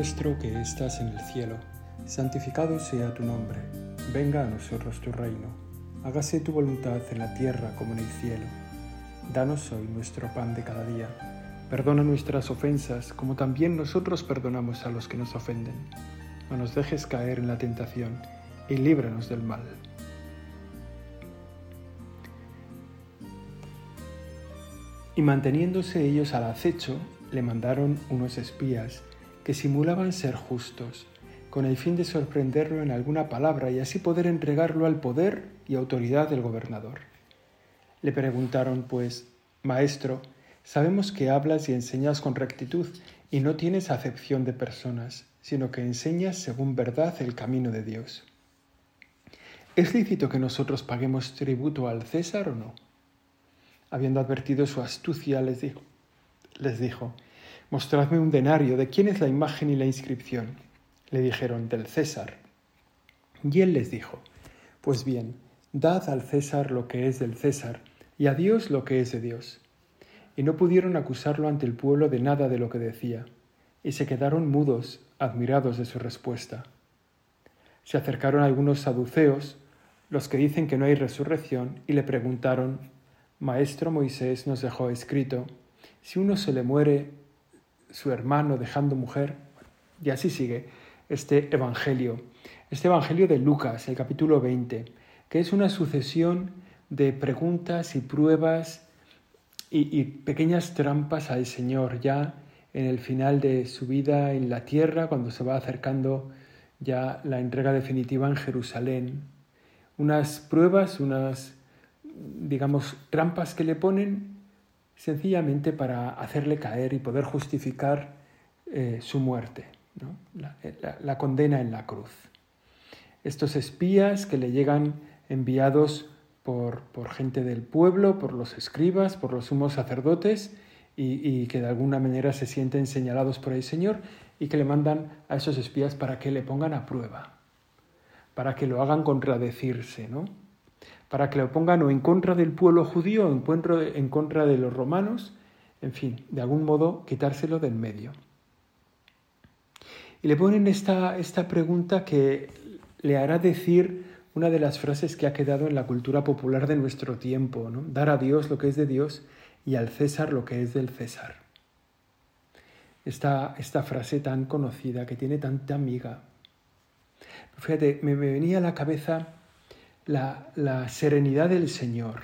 Nuestro que estás en el cielo, santificado sea tu nombre, venga a nosotros tu reino, hágase tu voluntad en la tierra como en el cielo. Danos hoy nuestro pan de cada día, perdona nuestras ofensas como también nosotros perdonamos a los que nos ofenden. No nos dejes caer en la tentación y líbranos del mal. Y manteniéndose ellos al acecho, le mandaron unos espías que simulaban ser justos, con el fin de sorprenderlo en alguna palabra y así poder entregarlo al poder y autoridad del gobernador. Le preguntaron, pues, Maestro, sabemos que hablas y enseñas con rectitud y no tienes acepción de personas, sino que enseñas según verdad el camino de Dios. ¿Es lícito que nosotros paguemos tributo al César o no? Habiendo advertido su astucia, les dijo, les dijo, Mostradme un denario, ¿de quién es la imagen y la inscripción? Le dijeron, del César. Y él les dijo, Pues bien, dad al César lo que es del César, y a Dios lo que es de Dios. Y no pudieron acusarlo ante el pueblo de nada de lo que decía, y se quedaron mudos, admirados de su respuesta. Se acercaron algunos saduceos, los que dicen que no hay resurrección, y le preguntaron, Maestro Moisés nos dejó escrito, si uno se le muere su hermano dejando mujer. Y así sigue este Evangelio, este Evangelio de Lucas, el capítulo 20, que es una sucesión de preguntas y pruebas y, pequeñas trampas al Señor ya en el final de su vida en la tierra, cuando se va acercando ya la entrega definitiva en Jerusalén. Unas pruebas, unas, digamos, trampas que le ponen sencillamente para hacerle caer y poder justificar eh, su muerte, la, condena en la cruz. Estos espías que le llegan enviados por, gente del pueblo, por los escribas, por los sumos sacerdotes, y, que de alguna manera se sienten señalados por el Señor y que le mandan a esos espías para que le pongan a prueba, para que lo hagan contradecirse, ¿no? Para que lo pongan o en contra del pueblo judío o en contra de los romanos, en fin, de algún modo quitárselo del medio. Y le ponen esta, esta pregunta que le hará decir una de las frases que ha quedado en la cultura popular de nuestro tiempo, ¿no? dar a Dios lo que es de Dios y al César lo que es del César. Esta, esta frase tan conocida que tiene tanta amiga. Fíjate, me venía a la cabeza la, serenidad del Señor.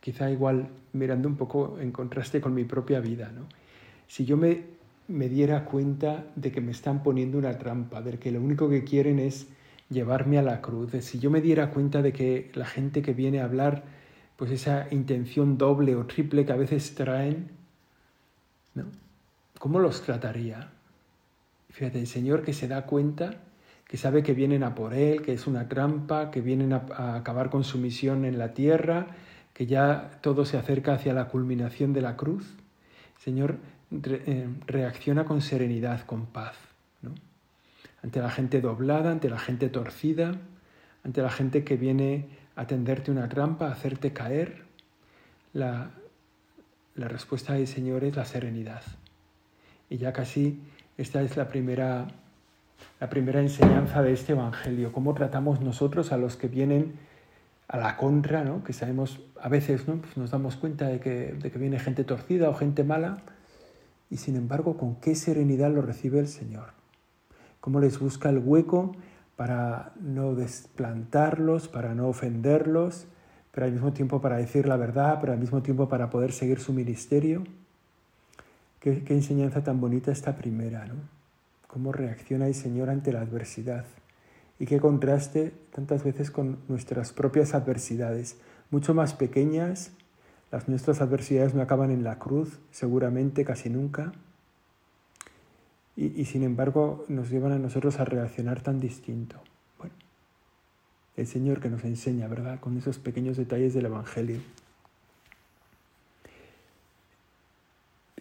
Quizá igual mirando un poco en contraste con mi propia vida, ¿no? Si yo me, me diera cuenta de que me están poniendo una trampa, de que lo único que quieren es llevarme a la cruz, si yo me diera cuenta de que la gente que viene a hablar, pues esa intención doble o triple que a veces traen, ¿no? ¿Cómo los trataría? Fíjate, el Señor que se da cuenta que sabe que vienen a por él, que es una trampa, que vienen a, acabar con su misión en la tierra, que ya todo se acerca hacia la culminación de la cruz. Señor eh, reacciona con serenidad, con paz, ante la gente doblada, ante la gente torcida, ante la gente que viene a tenderte una trampa, a hacerte caer. La, la respuesta del Señor es la serenidad. Y ya casi esta es la primera la primera enseñanza de este Evangelio, cómo tratamos nosotros a los que vienen a la contra, ¿no? que sabemos, a veces ¿no? Pues nos damos cuenta de que, de que viene gente torcida o gente mala, y sin embargo, con qué serenidad lo recibe el Señor. Cómo les busca el hueco para no desplantarlos, para no ofenderlos, pero al mismo tiempo para decir la verdad, pero al mismo tiempo para poder seguir su ministerio. Qué, qué enseñanza tan bonita esta primera, ¿no? Cómo reacciona el Señor ante la adversidad y qué contraste tantas veces con nuestras propias adversidades, mucho más pequeñas. Las nuestras adversidades no acaban en la cruz, seguramente casi nunca. Y, y, sin embargo nos llevan a nosotros a reaccionar tan distinto. Bueno, el Señor que nos enseña, ¿verdad? Con esos pequeños detalles del Evangelio.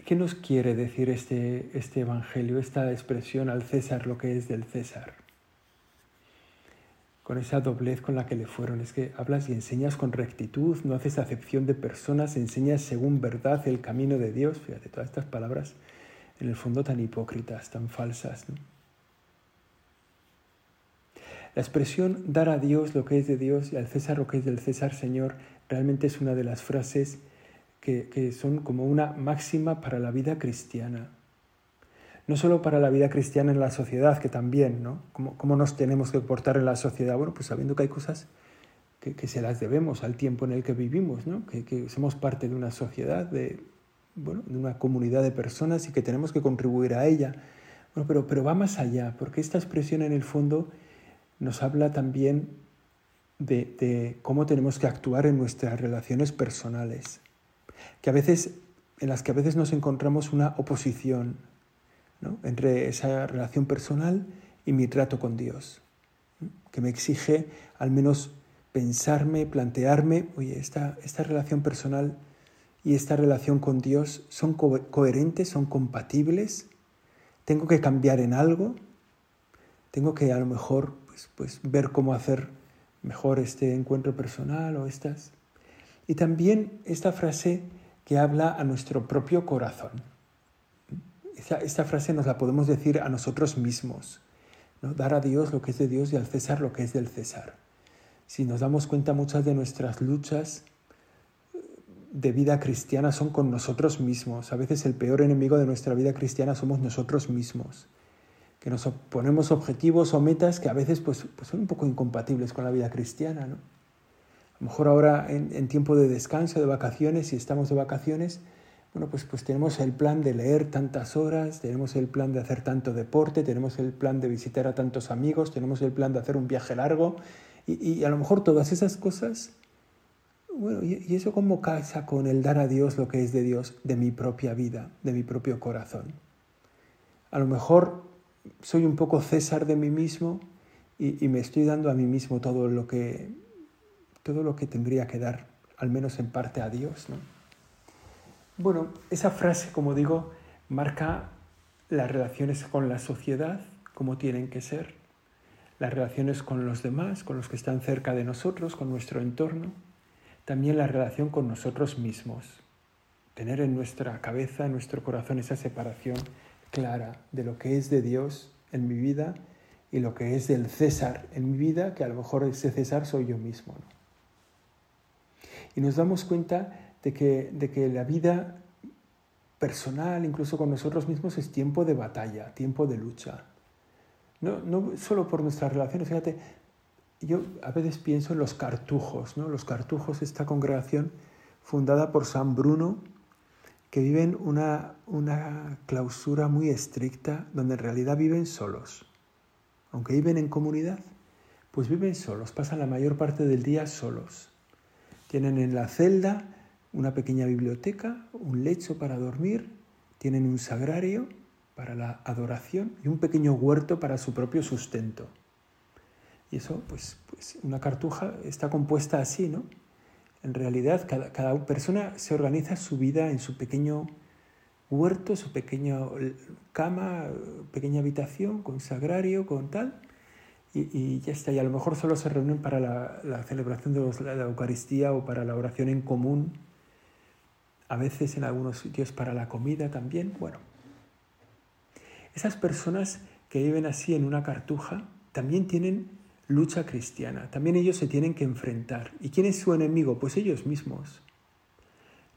¿Qué nos quiere decir este, este Evangelio, esta expresión al César, lo que es del César? Con esa doblez con la que le fueron. Es que hablas y enseñas con rectitud, no haces acepción de personas, enseñas según verdad el camino de Dios. Fíjate, todas estas palabras en el fondo tan hipócritas, tan falsas. La expresión dar a Dios lo que es de Dios y al César lo que es del César Señor realmente es una de las frases que, son como una máxima para la vida cristiana. No solo para la vida cristiana en la sociedad, que también, ¿no? ¿Cómo, nos tenemos que portar en la sociedad? Bueno, pues sabiendo que hay cosas que, se las debemos al tiempo en el que vivimos, ¿no? que, somos parte de una sociedad, de, bueno, de una comunidad de personas y que tenemos que contribuir a ella. Bueno, pero, pero va más allá, porque esta expresión en el fondo nos habla también de, de cómo tenemos que actuar en nuestras relaciones personales que a veces, en las que a veces nos encontramos una oposición entre esa relación personal y mi trato con Dios, que me exige al menos pensarme, plantearme, oye, esta, esta relación personal y esta relación con Dios son coherentes, son compatibles, tengo que cambiar en algo, tengo que a lo mejor pues, pues, ver cómo hacer mejor este encuentro personal o estas. Y también esta frase que habla a nuestro propio corazón. Esta, frase nos la podemos decir a nosotros mismos. ¿no? Dar a Dios lo que es de Dios y al César lo que es del César. Si nos damos cuenta, muchas de nuestras luchas de vida cristiana son con nosotros mismos. A veces el peor enemigo de nuestra vida cristiana somos nosotros mismos. Que nos ponemos objetivos o metas que a veces pues, pues son un poco incompatibles con la vida cristiana. ¿no? A lo mejor ahora en, tiempo de descanso, de vacaciones, si estamos de vacaciones, bueno, pues, pues tenemos el plan de leer tantas horas, tenemos el plan de hacer tanto deporte, tenemos el plan de visitar a tantos amigos, tenemos el plan de hacer un viaje largo y, a lo mejor todas esas cosas, bueno, y, eso cómo casa con el dar a Dios lo que es de Dios, de mi propia vida, de mi propio corazón. A lo mejor soy un poco César de mí mismo y me estoy dando a mí mismo todo lo que todo lo que tendría que dar, al menos en parte, a Dios. Bueno, esa frase, como digo, marca las relaciones con la sociedad, como tienen que ser, las relaciones con los demás, con los que están cerca de nosotros, con nuestro entorno, también la relación con nosotros mismos. Tener en nuestra cabeza, en nuestro corazón, esa separación clara de lo que es de Dios en mi vida y lo que es del César en mi vida, que a lo mejor ese César soy yo mismo. Y nos damos cuenta de que, de que la vida personal, incluso con nosotros mismos, es tiempo de batalla, tiempo de lucha. No, no solo por nuestras relaciones, fíjate, yo a veces pienso en los cartujos, ¿no? los cartujos, esta congregación fundada por San Bruno, que viven una, una clausura muy estricta, donde en realidad viven solos. Aunque viven en comunidad, pues viven solos, pasan la mayor parte del día solos. Tienen en la celda una pequeña biblioteca, un lecho para dormir, tienen un sagrario para la adoración y un pequeño huerto para su propio sustento. Y eso, pues, pues una cartuja está compuesta así, ¿no? En realidad, cada, cada persona se organiza su vida en su pequeño huerto, su pequeña cama, pequeña habitación, con sagrario, con tal, y, ya está. Y a lo mejor solo se reúnen para la, celebración de la Eucaristía o para la oración en común. A veces en algunos sitios para la comida también. Bueno, esas personas que viven así en una cartuja también tienen lucha cristiana. También ellos se tienen que enfrentar. ¿Y quién es su enemigo? Pues ellos mismos.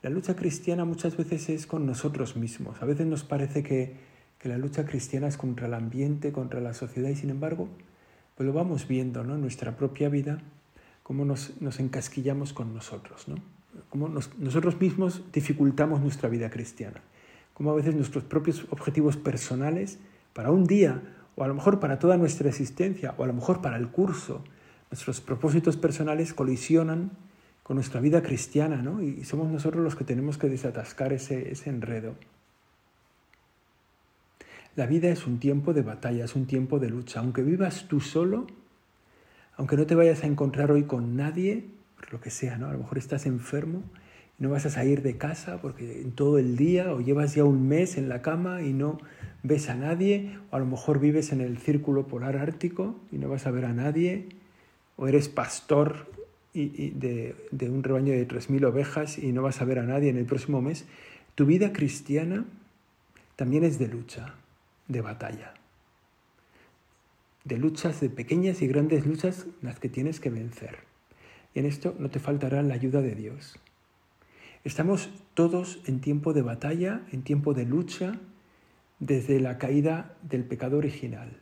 La lucha cristiana muchas veces es con nosotros mismos. A veces nos parece que, que la lucha cristiana es contra el ambiente, contra la sociedad y sin embargo pues lo vamos viendo ¿no? en nuestra propia vida, cómo nos, encasquillamos con nosotros, ¿no? cómo nosotros mismos dificultamos nuestra vida cristiana, cómo a veces nuestros propios objetivos personales para un día, o a lo mejor para toda nuestra existencia, o a lo mejor para el curso, nuestros propósitos personales colisionan con nuestra vida cristiana, ¿no? y somos nosotros los que tenemos que desatascar ese, ese enredo. La vida es un tiempo de batalla, es un tiempo de lucha. Aunque vivas tú solo, aunque no te vayas a encontrar hoy con nadie, por lo que sea, ¿no? A lo mejor estás enfermo y no vas a salir de casa porque todo el día o llevas ya un mes en la cama y no ves a nadie, o a lo mejor vives en el círculo polar ártico y no vas a ver a nadie, o eres pastor de, de un rebaño de 3.000 ovejas y no vas a ver a nadie en el próximo mes. Tu vida cristiana también es de lucha, de batalla. De luchas, de pequeñas y grandes luchas las que tienes que vencer. Y en esto no te faltará la ayuda de Dios. Estamos todos en tiempo de batalla, en tiempo de lucha, desde la caída del pecado original.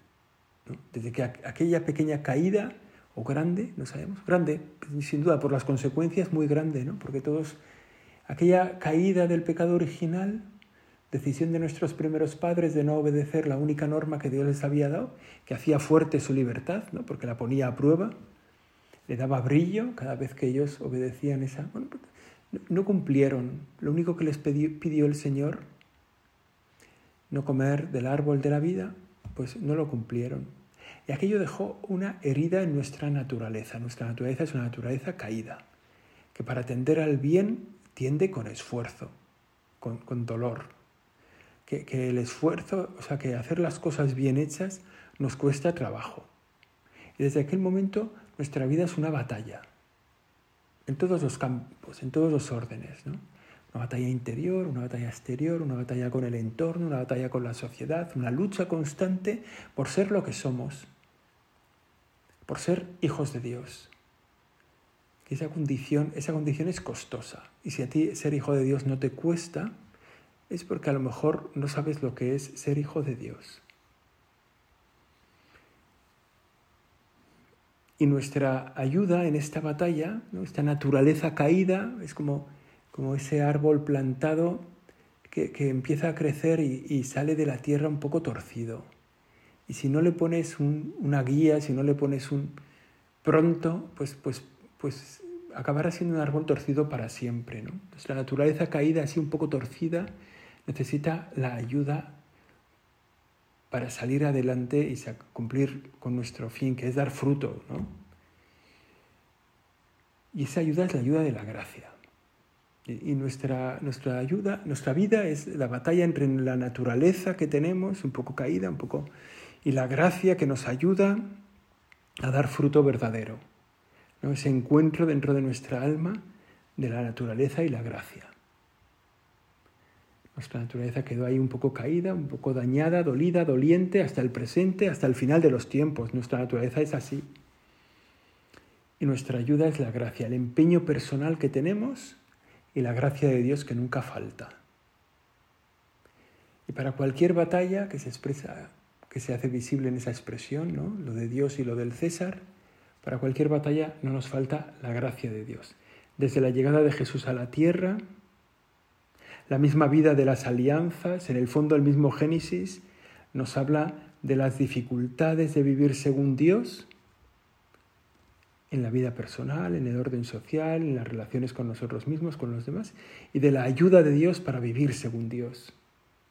Desde que aquella pequeña caída, o grande, no sabemos, grande, sin duda por las consecuencias muy grande, ¿no? porque todos, aquella caída del pecado original, decisión de nuestros primeros padres de no obedecer la única norma que Dios les había dado, que hacía fuerte su libertad, ¿no? porque la ponía a prueba, le daba brillo cada vez que ellos obedecían esa... Bueno, no cumplieron. Lo único que les pidió el Señor, no comer del árbol de la vida, pues no lo cumplieron. Y aquello dejó una herida en nuestra naturaleza. Nuestra naturaleza es una naturaleza caída, que para tender al bien tiende con esfuerzo, con, dolor. Que, el esfuerzo, o sea, que hacer las cosas bien hechas nos cuesta trabajo. Y desde aquel momento nuestra vida es una batalla en todos los campos, en todos los órdenes. ¿no? Una batalla interior, una batalla exterior, una batalla con el entorno, una batalla con la sociedad, una lucha constante por ser lo que somos, por ser hijos de Dios. condición, esa condición es costosa. Y si a ti ser hijo de Dios no te cuesta, es porque a lo mejor no sabes lo que es ser hijo de Dios. Y nuestra ayuda en esta batalla, esta naturaleza caída, es como, como ese árbol plantado que, empieza a crecer y, sale de la tierra un poco torcido. Y si no le pones una guía, si no le pones un pronto, pues, pues, pues acabará siendo un árbol torcido para siempre. ¿no? la naturaleza caída, así un poco torcida, necesita la ayuda para salir adelante y cumplir con nuestro fin, que es dar fruto. ¿no? Y esa ayuda es la ayuda de la gracia. Y nuestra, nuestra ayuda, nuestra vida es la batalla entre la naturaleza que tenemos, un poco caída, un poco, y la gracia que nos ayuda a dar fruto verdadero. ¿no? Ese encuentro dentro de nuestra alma de la naturaleza y la gracia. Nuestra naturaleza quedó ahí un poco caída, un poco dañada, dolida, doliente, hasta el presente, hasta el final de los tiempos. Nuestra naturaleza es así. Y nuestra ayuda es la gracia, el empeño personal que tenemos y la gracia de Dios que nunca falta. Y para cualquier batalla que se expresa, que se hace visible en esa expresión, ¿no? lo de Dios y lo del César, para cualquier batalla no nos falta la gracia de Dios. Desde la llegada de Jesús a la tierra, la misma vida de las alianzas, en el fondo el mismo Génesis, nos habla de las dificultades de vivir según Dios en la vida personal, en el orden social, en las relaciones con nosotros mismos, con los demás, y de la ayuda de Dios para vivir según Dios.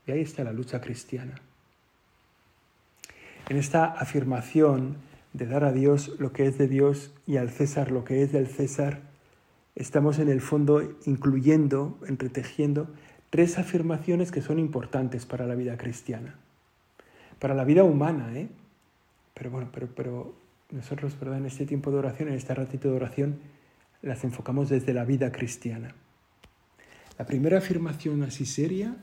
Y ahí está la lucha cristiana. En esta afirmación de dar a Dios lo que es de Dios y al César lo que es del César, estamos en el fondo incluyendo, entretejiendo tres afirmaciones que son importantes para la vida cristiana, para la vida humana, ¿eh? Pero bueno, pero, pero nosotros, ¿verdad? En este tiempo de oración, en este ratito de oración, las enfocamos desde la vida cristiana. La primera afirmación así seria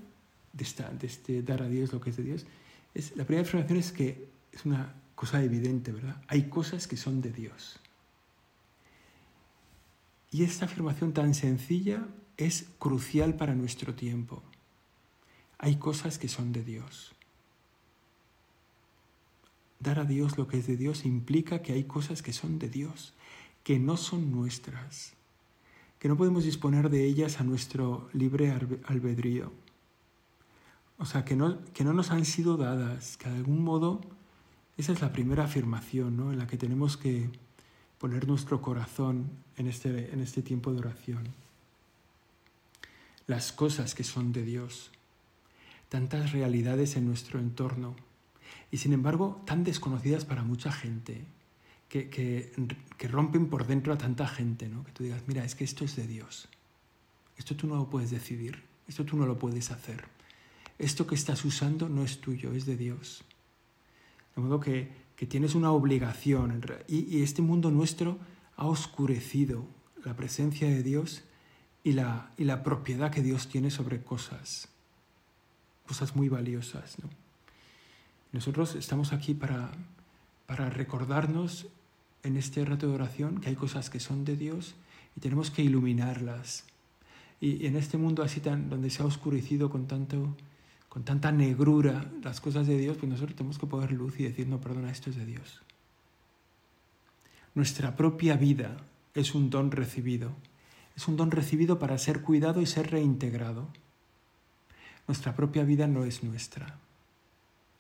de, esta, este dar a Dios lo que es de Dios, es, la primera afirmación es que es una cosa evidente, ¿verdad? Hay cosas que son de Dios. Y esta afirmación tan sencilla es crucial para nuestro tiempo. Hay cosas que son de Dios. Dar a Dios lo que es de Dios implica que hay cosas que son de Dios, que no son nuestras, que no podemos disponer de ellas a nuestro libre albedrío. O sea, que no, que no nos han sido dadas, que de algún modo esa es la primera afirmación ¿no? en la que tenemos que poner nuestro corazón en este, en este tiempo de oración las cosas que son de Dios, tantas realidades en nuestro entorno y sin embargo tan desconocidas para mucha gente, que, que, rompen por dentro a tanta gente, ¿no? que tú digas, mira, es que esto es de Dios, esto tú no lo puedes decidir, esto tú no lo puedes hacer, esto que estás usando no es tuyo, es de Dios. De modo que, que tienes una obligación y, y este mundo nuestro ha oscurecido la presencia de Dios y la, y la propiedad que Dios tiene sobre cosas. cosas muy valiosas. ¿no? Nosotros estamos aquí para, para recordarnos en este rato de oración que hay cosas que son de Dios y tenemos que iluminarlas. Y, en este mundo así tan, donde se ha oscurecido con, tanto, con tanta negrura las cosas de Dios, pues nosotros tenemos que poner luz y decir, no, perdona, esto es de Dios. Nuestra propia vida es un don recibido. Es un don recibido para ser cuidado y ser reintegrado. Nuestra propia vida no es nuestra,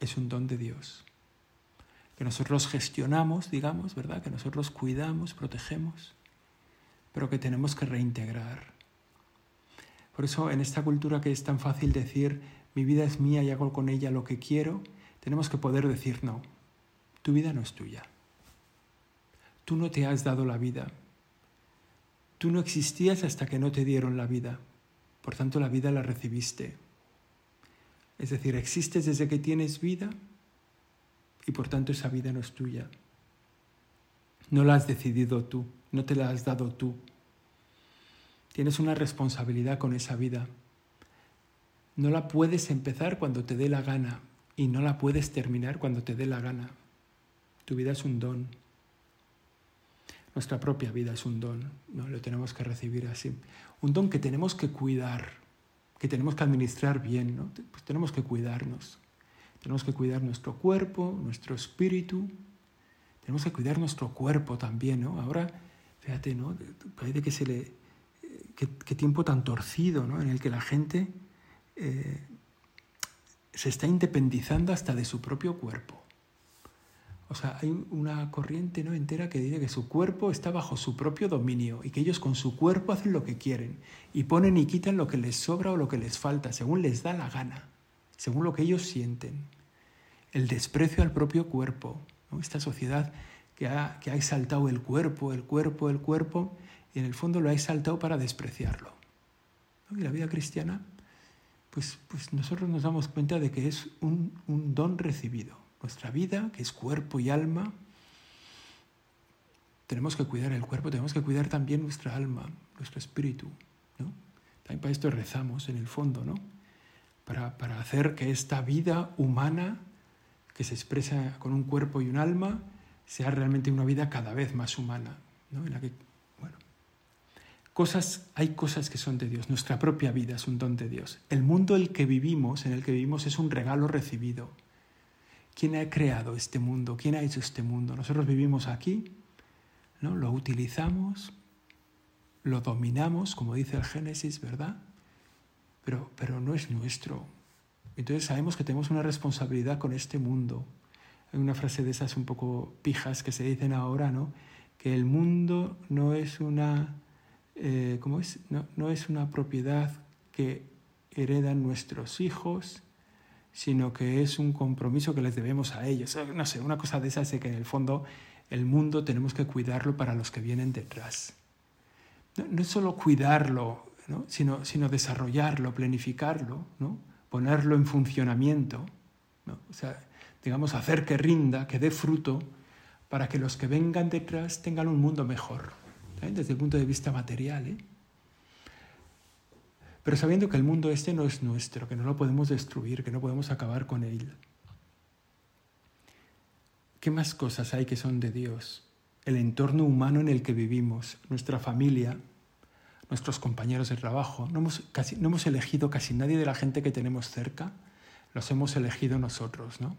es un don de Dios. Que nosotros gestionamos, digamos, ¿verdad? Que nosotros cuidamos, protegemos, pero que tenemos que reintegrar. Por eso en esta cultura que es tan fácil decir, mi vida es mía y hago con ella lo que quiero, tenemos que poder decir no, tu vida no es tuya. Tú no te has dado la vida. Tú no existías hasta que no te dieron la vida. Por tanto, la vida la recibiste. Es decir, existes desde que tienes vida y por tanto esa vida no es tuya. No la has decidido tú, no te la has dado tú. Tienes una responsabilidad con esa vida. No la puedes empezar cuando te dé la gana y no la puedes terminar cuando te dé la gana. Tu vida es un don. Nuestra propia vida es un don, ¿no? lo tenemos que recibir así. Un don que tenemos que cuidar, que tenemos que administrar bien, ¿no? pues tenemos que cuidarnos. Tenemos que cuidar nuestro cuerpo, nuestro espíritu, tenemos que cuidar nuestro cuerpo también, ¿no? Ahora, fíjate, ¿no? Parece que se le... Qué, tiempo tan torcido, ¿no? En el que la gente eh, se está independizando hasta de su propio cuerpo. O sea, hay una corriente ¿no? entera que dice que su cuerpo está bajo su propio dominio y que ellos con su cuerpo hacen lo que quieren y ponen y quitan lo que les sobra o lo que les falta, según les da la gana, según lo que ellos sienten. El desprecio al propio cuerpo, esta sociedad que ha, que ha exaltado el cuerpo, el cuerpo, el cuerpo, y en el fondo lo ha exaltado para despreciarlo. Y la vida cristiana, pues, pues nosotros nos damos cuenta de que es un, un don recibido nuestra vida, que es cuerpo y alma. Tenemos que cuidar el cuerpo, tenemos que cuidar también nuestra alma, nuestro espíritu. ¿no? También para esto rezamos en el fondo, ¿no? Para, para hacer que esta vida humana, que se expresa con un cuerpo y un alma, sea realmente una vida cada vez más humana, ¿no? En la que, cosas, hay cosas que son de Dios. Nuestra propia vida es un don de Dios. El mundo en el que vivimos, en el que vivimos, es un regalo recibido. ¿Quién ha creado este mundo? ¿Quién ha hecho este mundo? Nosotros vivimos aquí, ¿no? lo utilizamos, lo dominamos, como dice el Génesis, ¿verdad? Pero, pero no es nuestro. Entonces sabemos que tenemos una responsabilidad con este mundo. Hay una frase de esas un poco pijas que se dicen ahora, ¿no? Que el mundo no es una, eh, ¿cómo es? No, no es una propiedad que heredan nuestros hijos, sino que es un compromiso que les debemos a ellos. No sé, una cosa de esas de que en el fondo el mundo tenemos que cuidarlo para los que vienen detrás. No, es solo cuidarlo, sino, sino desarrollarlo, planificarlo, ¿no? ponerlo en funcionamiento, o sea, digamos, hacer que rinda, que dé fruto, para que los que vengan detrás tengan un mundo mejor, desde el punto de vista material. ¿eh? Pero sabiendo que el mundo este no es nuestro, que no lo podemos destruir, que no podemos acabar con él. ¿Qué más cosas hay que son de Dios? El entorno humano en el que vivimos, nuestra familia, nuestros compañeros de trabajo. No hemos, casi, no hemos elegido casi nadie de la gente que tenemos cerca, los hemos elegido nosotros, ¿no?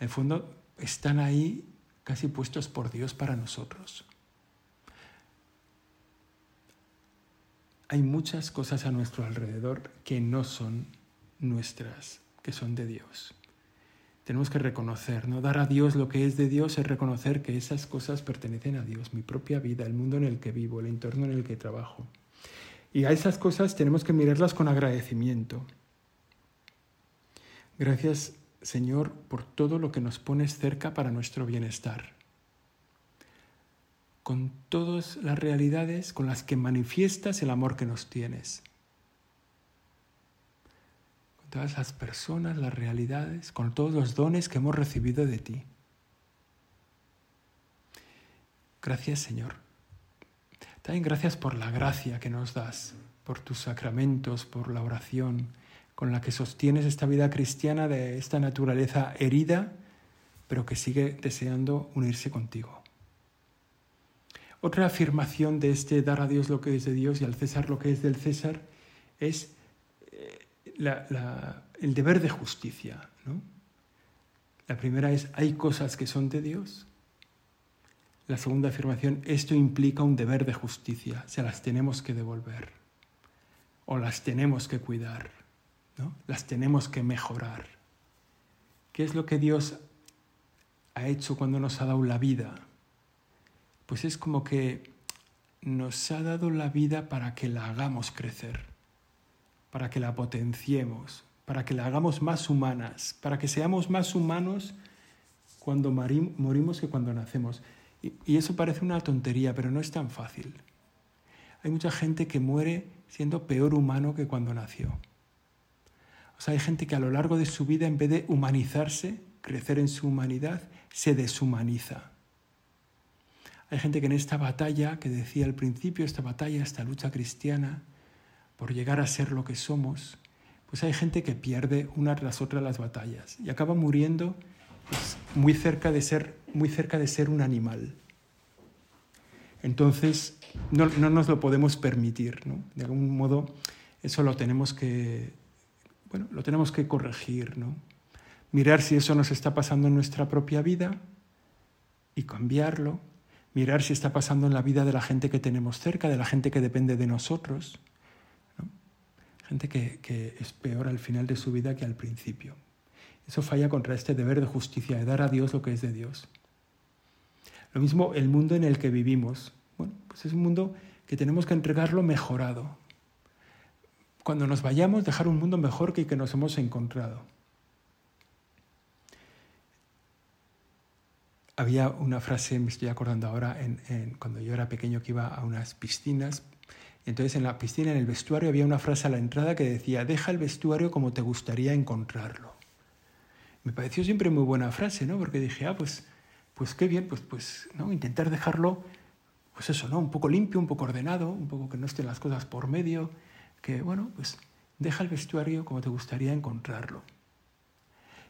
En el fondo están ahí casi puestos por Dios para nosotros. Hay muchas cosas a nuestro alrededor que no son nuestras, que son de Dios. Tenemos que reconocer, ¿no? Dar a Dios lo que es de Dios es reconocer que esas cosas pertenecen a Dios, mi propia vida, el mundo en el que vivo, el entorno en el que trabajo. Y a esas cosas tenemos que mirarlas con agradecimiento. Gracias, Señor, por todo lo que nos pones cerca para nuestro bienestar con todas las realidades con las que manifiestas el amor que nos tienes. Con todas las personas, las realidades, con todos los dones que hemos recibido de ti. Gracias Señor. También gracias por la gracia que nos das, por tus sacramentos, por la oración, con la que sostienes esta vida cristiana de esta naturaleza herida, pero que sigue deseando unirse contigo. Otra afirmación de este dar a Dios lo que es de Dios y al César lo que es del César es eh, el deber de justicia. La primera es, hay cosas que son de Dios. La segunda afirmación, esto implica un deber de justicia, se las tenemos que devolver o las tenemos que cuidar, ¿no? las tenemos que mejorar. ¿Qué es lo que Dios ha hecho cuando nos ha dado la vida? Pues es como que nos ha dado la vida para que la hagamos crecer, para que la potenciemos, para que la hagamos más humanas, para que seamos más humanos cuando morimos que cuando nacemos. Y eso parece una tontería, pero no es tan fácil. Hay mucha gente que muere siendo peor humano que cuando nació. O sea, hay gente que a lo largo de su vida, en vez de humanizarse, crecer en su humanidad, se deshumaniza. Hay gente que en esta batalla, que decía al principio, esta batalla, esta lucha cristiana, por llegar a ser lo que somos, pues hay gente que pierde una tras otra las batallas y acaba muriendo pues, muy, cerca de ser, muy cerca de ser un animal. Entonces, no, no nos lo podemos permitir, ¿no? De algún modo, eso lo tenemos que, bueno, lo tenemos que corregir, ¿no? Mirar si eso nos está pasando en nuestra propia vida y cambiarlo, mirar si está pasando en la vida de la gente que tenemos cerca, de la gente que depende de nosotros, gente que, que es peor al final de su vida que al principio. Eso falla contra este deber de justicia, de dar a Dios lo que es de Dios. Lo mismo el mundo en el que vivimos. Bueno, pues es un mundo que tenemos que entregarlo mejorado. Cuando nos vayamos, dejar un mundo mejor que el que nos hemos encontrado. Había una frase, me estoy acordando ahora, en, cuando yo era pequeño que iba a unas piscinas. Entonces en la piscina, en el vestuario, había una frase a la entrada que decía, deja el vestuario como te gustaría encontrarlo. Me pareció siempre muy buena frase, ¿no? Porque dije, ah, pues, pues qué bien, pues, pues ¿no? intentar dejarlo, pues eso, ¿no? Un poco limpio, un poco ordenado, un poco que no estén las cosas por medio, que, bueno, pues deja el vestuario como te gustaría encontrarlo.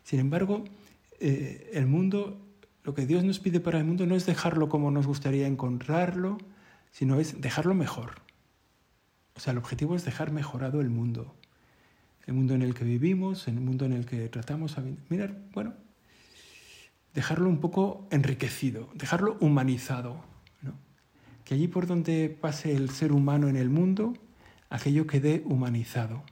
Sin embargo, eh, el mundo lo que Dios nos pide para el mundo no es dejarlo como nos gustaría encontrarlo, sino es dejarlo mejor. O sea, el objetivo es dejar mejorado el mundo. El mundo en el que vivimos, el mundo en el que tratamos a mirar, bueno, dejarlo un poco enriquecido, dejarlo humanizado. Que allí por donde pase el ser humano en el mundo, aquello quede humanizado.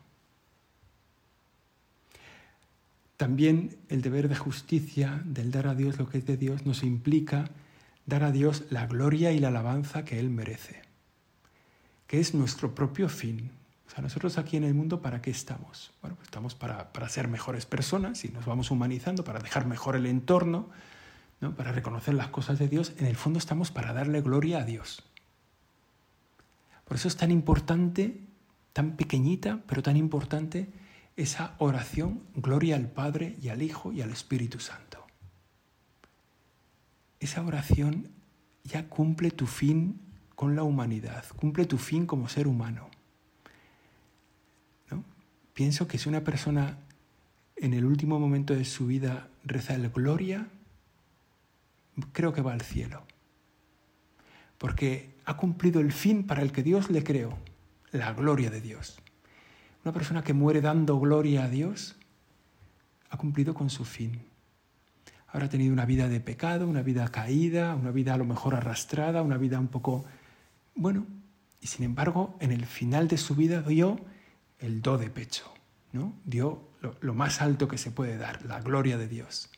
También el deber de justicia, del dar a Dios lo que es de Dios, nos implica dar a Dios la gloria y la alabanza que Él merece, que es nuestro propio fin. O sea, nosotros aquí en el mundo, ¿para qué estamos? Bueno, pues estamos para, para ser mejores personas y nos vamos humanizando, para dejar mejor el entorno, ¿no? para reconocer las cosas de Dios. En el fondo estamos para darle gloria a Dios. Por eso es tan importante, tan pequeñita, pero tan importante, esa oración, gloria al Padre y al Hijo y al Espíritu Santo. Esa oración ya cumple tu fin con la humanidad, cumple tu fin como ser humano. ¿No? Pienso que si una persona en el último momento de su vida reza el gloria, creo que va al cielo. Porque ha cumplido el fin para el que Dios le creó, la gloria de Dios. Una persona que muere dando gloria a Dios ha cumplido con su fin. Ahora ha tenido una vida de pecado, una vida caída, una vida a lo mejor arrastrada, una vida un poco... Bueno, y sin embargo, en el final de su vida dio el do de pecho, ¿no? Dio lo, lo más alto que se puede dar, la gloria de Dios.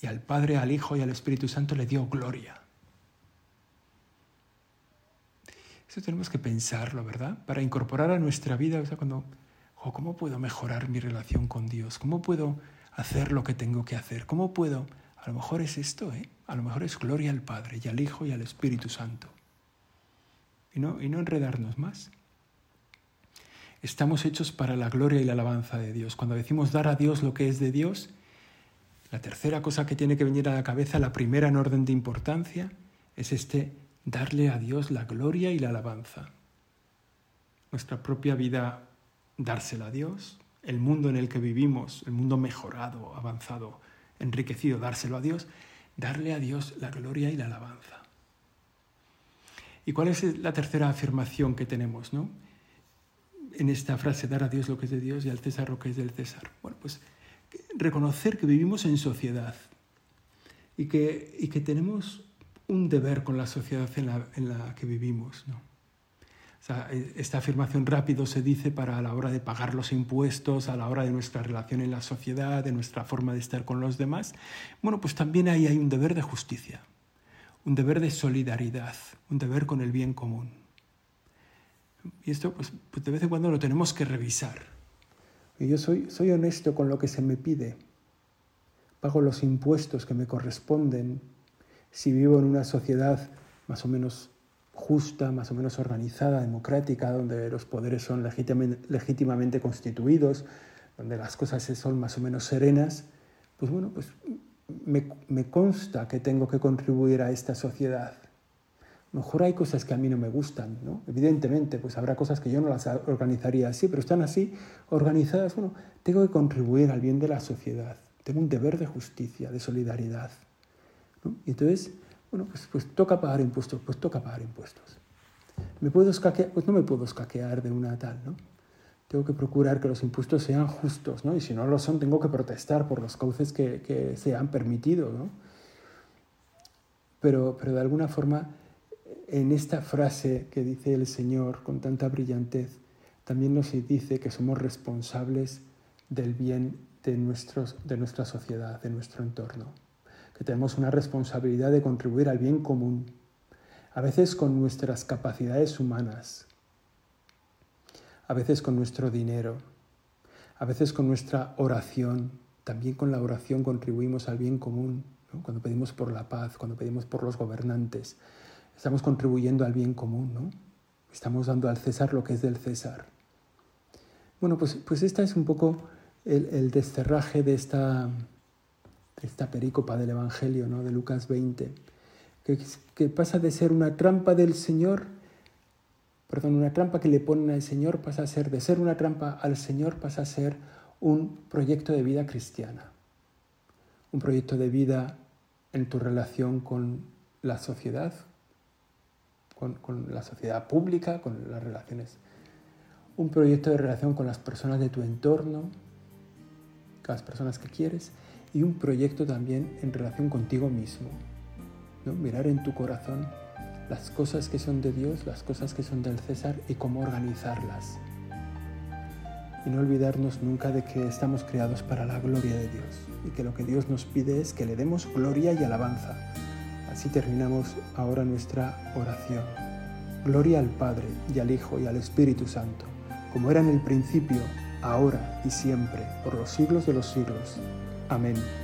Y al Padre, al Hijo y al Espíritu Santo le dio gloria. Eso tenemos que pensarlo, ¿verdad? Para incorporar a nuestra vida, o sea, cuando, ¿cómo puedo mejorar mi relación con Dios? ¿Cómo puedo hacer lo que tengo que hacer? ¿Cómo puedo? A lo mejor es esto, ¿eh? A lo mejor es gloria al Padre y al Hijo y al Espíritu Santo. Y no, y no enredarnos más. Estamos hechos para la gloria y la alabanza de Dios. Cuando decimos dar a Dios lo que es de Dios, la tercera cosa que tiene que venir a la cabeza, la primera en orden de importancia, es este darle a Dios la gloria y la alabanza. Nuestra propia vida, dársela a Dios, el mundo en el que vivimos, el mundo mejorado, avanzado, enriquecido, dárselo a Dios, darle a Dios la gloria y la alabanza. ¿Y cuál es la tercera afirmación que tenemos ¿no? en esta frase, dar a Dios lo que es de Dios y al César lo que es del César? Bueno, pues reconocer que vivimos en sociedad y que, y que tenemos un deber con la sociedad en la, en la que vivimos. ¿no? E, esta afirmación rápido se dice para a la hora de pagar los impuestos, a la hora de nuestra relación en la sociedad, de nuestra forma de estar con los demás. Bueno, pues también ahí hay un deber de justicia, un deber de solidaridad, un deber con el bien común. Y esto, pues, pues de vez en cuando lo tenemos que revisar. Yo soy, soy honesto con lo que se me pide. Pago los impuestos que me corresponden. Si vivo en una sociedad más o menos justa, más o menos organizada, democrática, donde los poderes son legítimamente constituidos, donde las cosas son más o menos serenas, pues bueno, pues me, consta que tengo que contribuir a esta sociedad. Mejor hay cosas que a mí no me gustan, ¿no? Evidentemente, pues habrá cosas que yo no las organizaría así, pero están así organizadas. Bueno, tengo que contribuir al bien de la sociedad. Tengo un deber de justicia, de solidaridad. Y entonces, bueno, pues, pues, toca pagar impuestos, pues toca pagar impuestos. ¿Me puedo escaquear? Pues no me puedo escaquear de una tal, ¿no? Tengo que procurar que los impuestos sean justos, ¿no? Y si no lo son, tengo que protestar por los cauces que, que se han permitido, ¿no? Pero, pero de alguna forma, en esta frase que dice el Señor con tanta brillantez, también nos dice que somos responsables del bien de, nuestros, de nuestra sociedad, de nuestro entorno que tenemos una responsabilidad de contribuir al bien común, a veces con nuestras capacidades humanas, a veces con nuestro dinero, a veces con nuestra oración. También con la oración contribuimos al bien común, cuando pedimos por la paz, cuando pedimos por los gobernantes. Estamos contribuyendo al bien común, ¿no? Estamos dando al César lo que es del César. Bueno, pues, pues esta es un poco el, el desterraje de esta, esta perícopa del Evangelio ¿no? de Lucas 20, que, pasa de ser una trampa del Señor, perdón, una trampa que le ponen al Señor, pasa a ser, de ser una trampa al Señor, pasa a ser un proyecto de vida cristiana, un proyecto de vida en tu relación con la sociedad, con, con, la sociedad pública, con las relaciones. Un proyecto de relación con las personas de tu entorno, con las personas que quieres y un proyecto también en relación contigo mismo. ¿no? Mirar en tu corazón las cosas que son de Dios, las cosas que son del César y cómo organizarlas. Y no olvidarnos nunca de que estamos creados para la gloria de Dios y que lo que Dios nos pide es que le demos gloria y alabanza. Así terminamos ahora nuestra oración. Gloria al Padre y al Hijo y al Espíritu Santo, como era en el principio, ahora y siempre, por los siglos de los siglos. Amén.